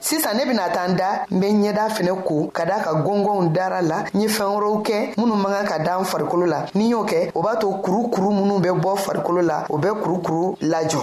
sisan ne bɛna taa n da n bɛ ɲɛda fɛnɛ ko ka da ka gɔngɔnw dara la n ye fɛn wɛrɛw kɛ minnu man kan ka da n farikolo la ni y'o kɛ o b'a to kurukuru minnu bɛ bɔ farikolo la o bɛ kurukuru lajɔ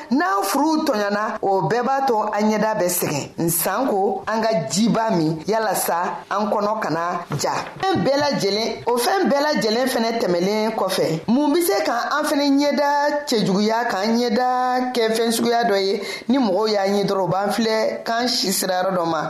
n'an furuw tɔɲɔna o bɛɛ b'a to an ɲɛda bɛ sɛgɛn nsan ko an ka jiba min yalasa an kɔnɔ kana ja fɛn bɛɛ lajɛlen o fɛn bɛɛ lajɛlen fɛnɛ tɛmɛlen kɔfɛ mun be se ka an fɛnɛ ɲɛda cɛjuguya k'an ɲɛda kɛ fɛn suguya dɔ ye ni mɔgɔw y'a ɲɛ dɔrɔn u b'an filɛ k'an si sirayɔrɔ dɔ ma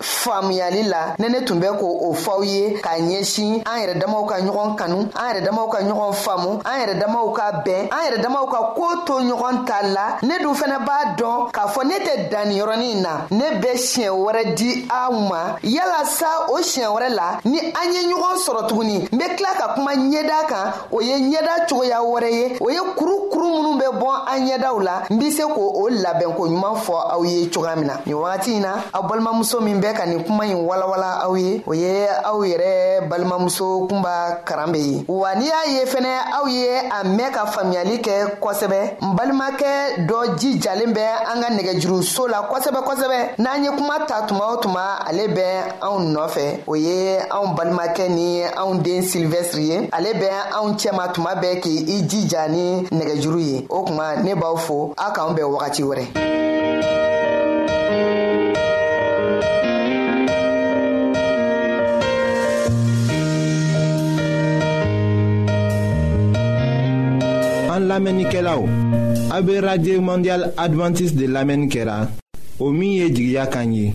faamuyali la ne ne tun bɛ ko o fɔw ye ka ɲɛsin an yɛrɛ damaw ka ɲɔgɔn kanu an yɛrɛ damaw ka ɲɔgɔn faamu an yɛrɛ damaw ka bɛn an yɛrɛ damaw ka ko to ɲɔgɔn ta la ne dun fana b'a dɔn k'a fɔ ne tɛ danni yɔrɔnin na ne bɛ siɲɛ wɛrɛ di aw ma yala sa o siɲɛ wɛrɛ la ni an ye ɲɔgɔn sɔrɔ tuguni n bɛ tila ka kuma ɲɛda kan o ye ɲɛda cogoya wɛrɛ ye o ye kuru kuru minnu bɛ bɔn an ɲɛdaw la n be se k' o labɛnko ɲuman fɔ aw ye cogoya min na nin wagati in na aw balimamuso min bɛ ka nin kuma ɲi walawala aw ye o ye aw yɛrɛ balimamuso kunba karan be ye wa n'i y'a ye fɛnɛ aw ye a mɛn ka faamuyali kɛ kosɛbɛ n balimakɛ dɔ jijalen bɛ an ka nɛgɛjuruso la kosɛbɛ kosɛbɛ n'an ye kuma ta tuma o tuma ale bɛ anw nɔfɛ o ye anw balimakɛ ni anw den silvɛsiri ye ale bɛ anw cɛma tuma bɛɛ k' i jija ni nɛgɛjuru ye o tuma ne b'aw fo aw k'an bɛɛ wagati wɛrɛ an lamɛnnikɛlaw a bɛ radio mondial adventiste de lamɛnni kɛra o min ye jigiya kan ye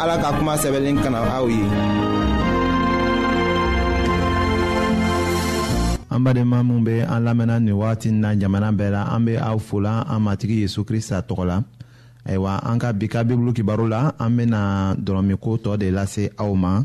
ala ka kuma sɛbɛnlen kana aw ye an badenma minw be an lamɛnna nin wagati na jamana bɛɛ la an be aw fola an matigi yezu krista tɔgɔ la ayiwa an ka bi ka bibulu kibaru la an bena dɔrɔmiko tɔɔ de lase aw ma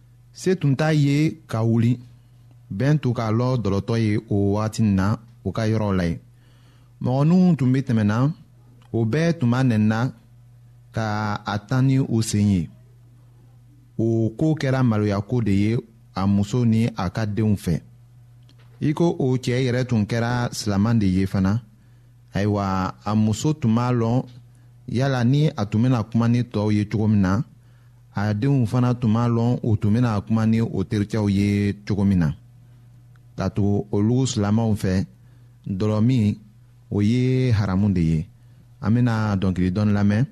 se tun t'a ye ka wuli bɛn to k'a lɔ dɔlɔtɔ ye o wagati na u ka yɔrɔw la ye mɔgɔninw tun bɛ tɛmɛna o bɛɛ tun b'a nɛnna ka a tan ni u sen ye o ko kɛra maloya ko de ye a muso ni a ka denw fɛ i ko o cɛ yɛrɛ tun kɛra silaman de ye fana ayiwa a muso tun b'a lɔn yala ni a tun bɛna kuma ni tɔw ye cogo min na a denw fana tun b'a lɔn u tun bɛna kuma ni o terikɛw ye cogo min na ka tugu olu silamɛw fɛ dɔlɔmin o ye haramu de ye an bɛna dɔnkili dɔn lamɛn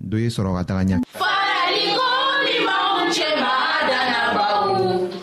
do ye sɔrɔ ka taga ɲɛ